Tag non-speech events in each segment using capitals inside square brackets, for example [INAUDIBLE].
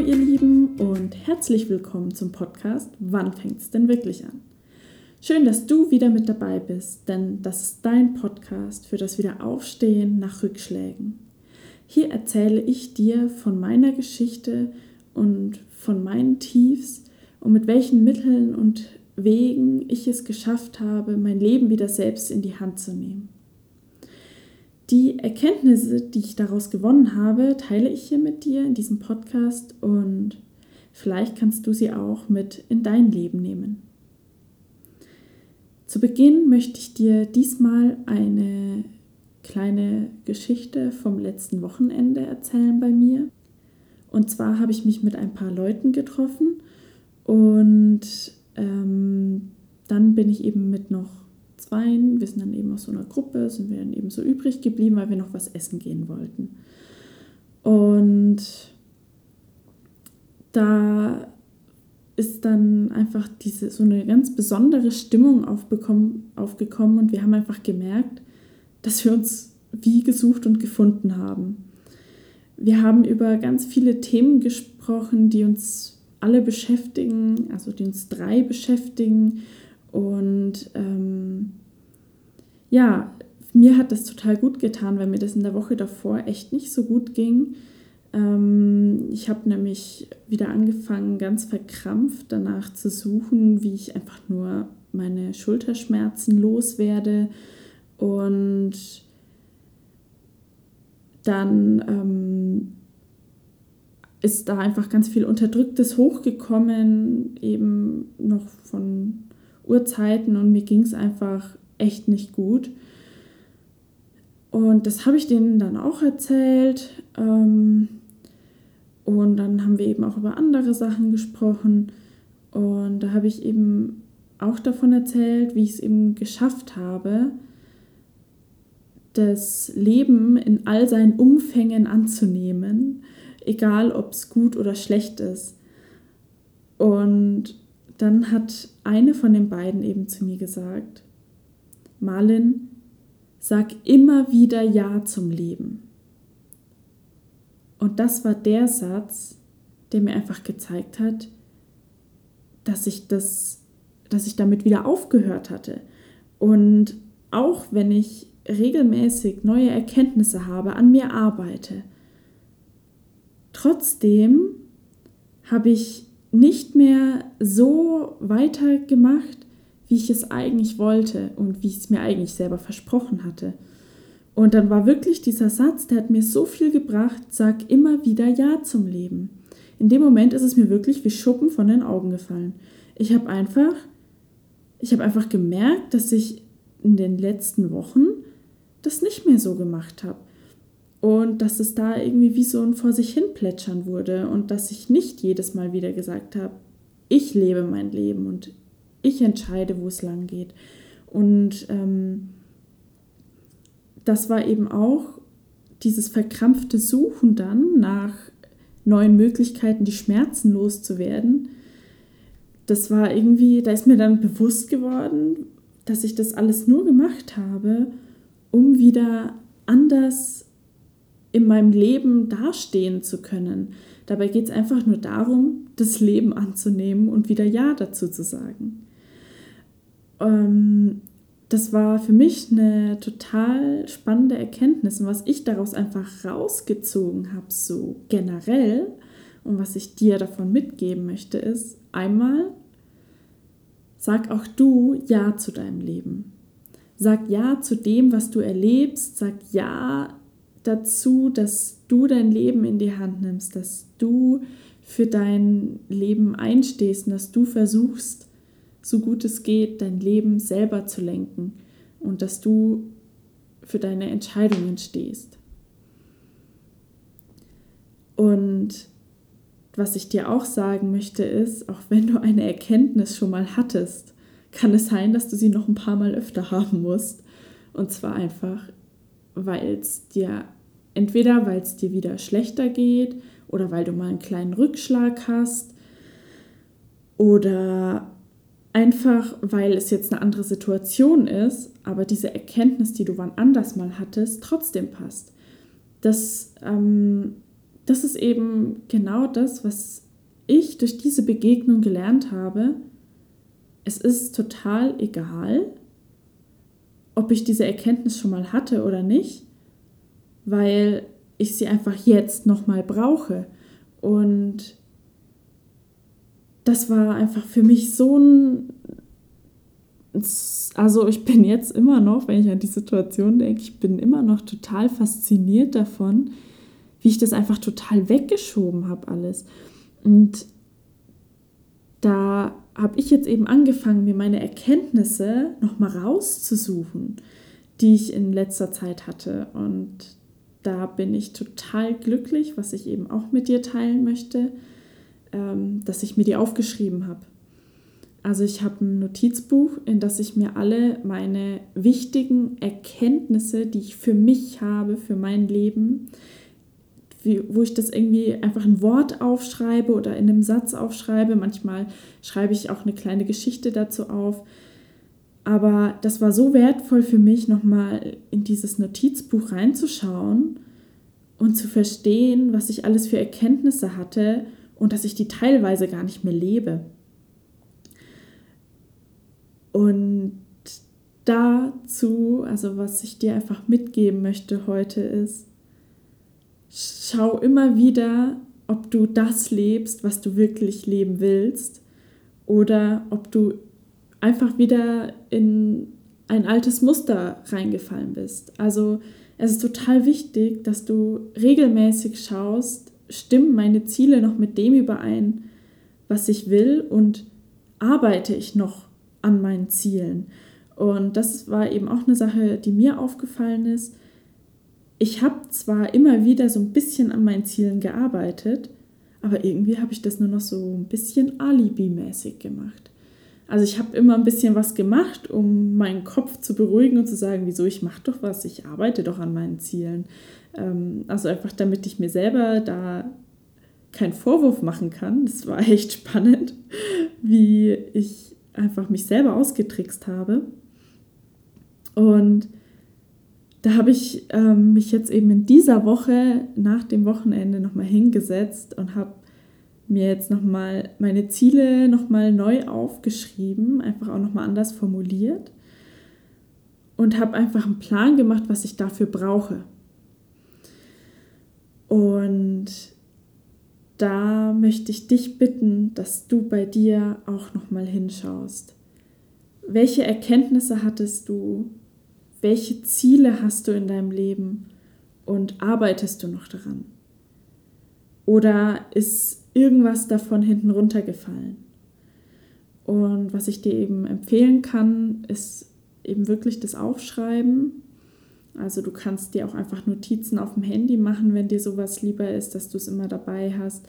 Ihr Lieben und herzlich willkommen zum Podcast Wann fängt es denn wirklich an? Schön, dass du wieder mit dabei bist, denn das ist dein Podcast für das Wiederaufstehen nach Rückschlägen. Hier erzähle ich dir von meiner Geschichte und von meinen Tiefs und mit welchen Mitteln und Wegen ich es geschafft habe, mein Leben wieder selbst in die Hand zu nehmen. Die Erkenntnisse, die ich daraus gewonnen habe, teile ich hier mit dir in diesem Podcast und vielleicht kannst du sie auch mit in dein Leben nehmen. Zu Beginn möchte ich dir diesmal eine kleine Geschichte vom letzten Wochenende erzählen bei mir. Und zwar habe ich mich mit ein paar Leuten getroffen und ähm, dann bin ich eben mit noch zwei, wir sind dann eben aus so einer Gruppe, sind wir dann eben so übrig geblieben, weil wir noch was essen gehen wollten. Und da ist dann einfach diese so eine ganz besondere Stimmung aufgekommen und wir haben einfach gemerkt, dass wir uns wie gesucht und gefunden haben. Wir haben über ganz viele Themen gesprochen, die uns alle beschäftigen, also die uns drei beschäftigen. Und ja, mir hat das total gut getan, weil mir das in der Woche davor echt nicht so gut ging. Ähm, ich habe nämlich wieder angefangen, ganz verkrampft danach zu suchen, wie ich einfach nur meine Schulterschmerzen loswerde. Und dann ähm, ist da einfach ganz viel Unterdrücktes hochgekommen, eben noch von Urzeiten und mir ging es einfach echt nicht gut. Und das habe ich denen dann auch erzählt. Ähm, und dann haben wir eben auch über andere Sachen gesprochen. Und da habe ich eben auch davon erzählt, wie ich es eben geschafft habe, das Leben in all seinen Umfängen anzunehmen egal ob es gut oder schlecht ist. Und dann hat eine von den beiden eben zu mir gesagt, Marlin, sag immer wieder Ja zum Leben. Und das war der Satz, der mir einfach gezeigt hat, dass ich das, dass ich damit wieder aufgehört hatte. Und auch wenn ich regelmäßig neue Erkenntnisse habe, an mir arbeite, Trotzdem habe ich nicht mehr so weitergemacht, wie ich es eigentlich wollte und wie ich es mir eigentlich selber versprochen hatte. Und dann war wirklich dieser Satz, der hat mir so viel gebracht, sag immer wieder Ja zum Leben. In dem Moment ist es mir wirklich wie Schuppen von den Augen gefallen. Ich habe einfach, ich habe einfach gemerkt, dass ich in den letzten Wochen das nicht mehr so gemacht habe. Und dass es da irgendwie wie so ein vor sich hin plätschern wurde und dass ich nicht jedes Mal wieder gesagt habe, ich lebe mein Leben und ich entscheide, wo es lang geht. Und ähm, das war eben auch dieses verkrampfte Suchen dann nach neuen Möglichkeiten, die Schmerzen loszuwerden. Das war irgendwie, da ist mir dann bewusst geworden, dass ich das alles nur gemacht habe, um wieder anders in meinem Leben dastehen zu können. Dabei geht es einfach nur darum, das Leben anzunehmen und wieder Ja dazu zu sagen. Ähm, das war für mich eine total spannende Erkenntnis und was ich daraus einfach rausgezogen habe, so generell und was ich dir davon mitgeben möchte, ist einmal, sag auch du Ja zu deinem Leben. Sag Ja zu dem, was du erlebst. Sag Ja dazu, dass du dein Leben in die Hand nimmst, dass du für dein Leben einstehst und dass du versuchst, so gut es geht, dein Leben selber zu lenken und dass du für deine Entscheidungen stehst. Und was ich dir auch sagen möchte ist, auch wenn du eine Erkenntnis schon mal hattest, kann es sein, dass du sie noch ein paar Mal öfter haben musst. Und zwar einfach weil es dir entweder weil es dir wieder schlechter geht oder weil du mal einen kleinen Rückschlag hast oder einfach weil es jetzt eine andere Situation ist, aber diese Erkenntnis, die du wann anders mal hattest, trotzdem passt. Das, ähm, das ist eben genau das, was ich durch diese Begegnung gelernt habe. Es ist total egal, ob ich diese Erkenntnis schon mal hatte oder nicht, weil ich sie einfach jetzt nochmal brauche. Und das war einfach für mich so ein also ich bin jetzt immer noch, wenn ich an die Situation denke, ich bin immer noch total fasziniert davon, wie ich das einfach total weggeschoben habe alles. Und da habe ich jetzt eben angefangen, mir meine Erkenntnisse nochmal rauszusuchen, die ich in letzter Zeit hatte. Und da bin ich total glücklich, was ich eben auch mit dir teilen möchte, ähm, dass ich mir die aufgeschrieben habe. Also ich habe ein Notizbuch, in das ich mir alle meine wichtigen Erkenntnisse, die ich für mich habe, für mein Leben, wie, wo ich das irgendwie einfach ein Wort aufschreibe oder in einem Satz aufschreibe. Manchmal schreibe ich auch eine kleine Geschichte dazu auf. Aber das war so wertvoll für mich, nochmal in dieses Notizbuch reinzuschauen und zu verstehen, was ich alles für Erkenntnisse hatte und dass ich die teilweise gar nicht mehr lebe. Und dazu, also was ich dir einfach mitgeben möchte heute ist, schau immer wieder, ob du das lebst, was du wirklich leben willst, oder ob du einfach wieder in ein altes Muster reingefallen bist. Also es ist total wichtig, dass du regelmäßig schaust, stimmen meine Ziele noch mit dem überein, was ich will und arbeite ich noch an meinen Zielen. Und das war eben auch eine Sache, die mir aufgefallen ist. Ich habe zwar immer wieder so ein bisschen an meinen Zielen gearbeitet, aber irgendwie habe ich das nur noch so ein bisschen alibimäßig gemacht. Also ich habe immer ein bisschen was gemacht, um meinen Kopf zu beruhigen und zu sagen, wieso ich mache doch was, ich arbeite doch an meinen Zielen. Ähm, also einfach damit ich mir selber da keinen Vorwurf machen kann. Das war [LAUGHS] echt spannend, wie ich einfach mich selber ausgetrickst habe. Und da habe ich ähm, mich jetzt eben in dieser Woche nach dem Wochenende nochmal hingesetzt und habe mir jetzt nochmal meine Ziele nochmal neu aufgeschrieben, einfach auch nochmal anders formuliert und habe einfach einen Plan gemacht, was ich dafür brauche. Und da möchte ich dich bitten, dass du bei dir auch nochmal hinschaust. Welche Erkenntnisse hattest du? Welche Ziele hast du in deinem Leben? Und arbeitest du noch daran? Oder ist irgendwas davon hinten runtergefallen? Und was ich dir eben empfehlen kann, ist eben wirklich das Aufschreiben also du kannst dir auch einfach Notizen auf dem Handy machen, wenn dir sowas lieber ist, dass du es immer dabei hast.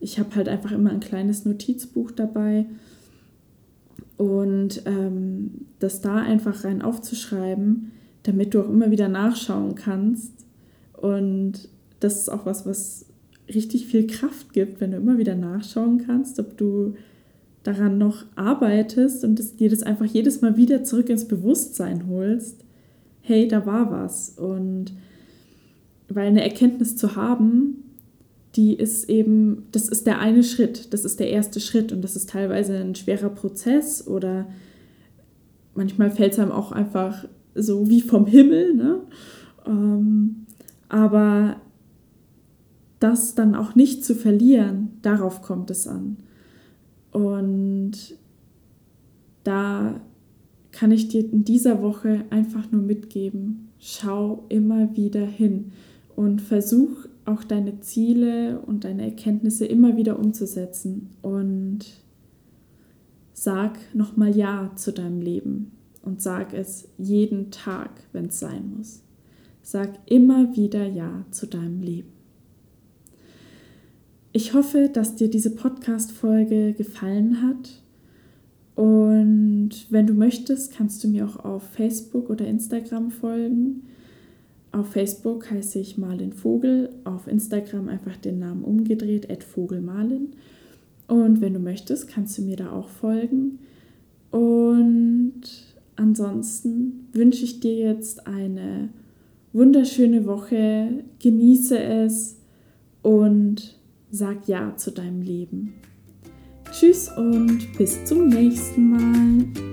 Ich habe halt einfach immer ein kleines Notizbuch dabei und ähm, das da einfach rein aufzuschreiben, damit du auch immer wieder nachschauen kannst. Und das ist auch was, was richtig viel Kraft gibt, wenn du immer wieder nachschauen kannst, ob du daran noch arbeitest und dir das einfach jedes Mal wieder zurück ins Bewusstsein holst hey, da war was. Und weil eine Erkenntnis zu haben, die ist eben, das ist der eine Schritt, das ist der erste Schritt und das ist teilweise ein schwerer Prozess oder manchmal fällt es einem auch einfach so wie vom Himmel, ne? Ähm, aber das dann auch nicht zu verlieren, darauf kommt es an. Und da kann ich dir in dieser Woche einfach nur mitgeben. Schau immer wieder hin und versuch auch deine Ziele und deine Erkenntnisse immer wieder umzusetzen und sag nochmal Ja zu deinem Leben und sag es jeden Tag, wenn es sein muss. Sag immer wieder Ja zu deinem Leben. Ich hoffe, dass dir diese Podcast-Folge gefallen hat und wenn du möchtest, kannst du mir auch auf Facebook oder Instagram folgen. Auf Facebook heiße ich Marlin Vogel, auf Instagram einfach den Namen umgedreht, Vogelmarlin. Und wenn du möchtest, kannst du mir da auch folgen. Und ansonsten wünsche ich dir jetzt eine wunderschöne Woche, genieße es und sag Ja zu deinem Leben. Tschüss und bis zum nächsten Mal.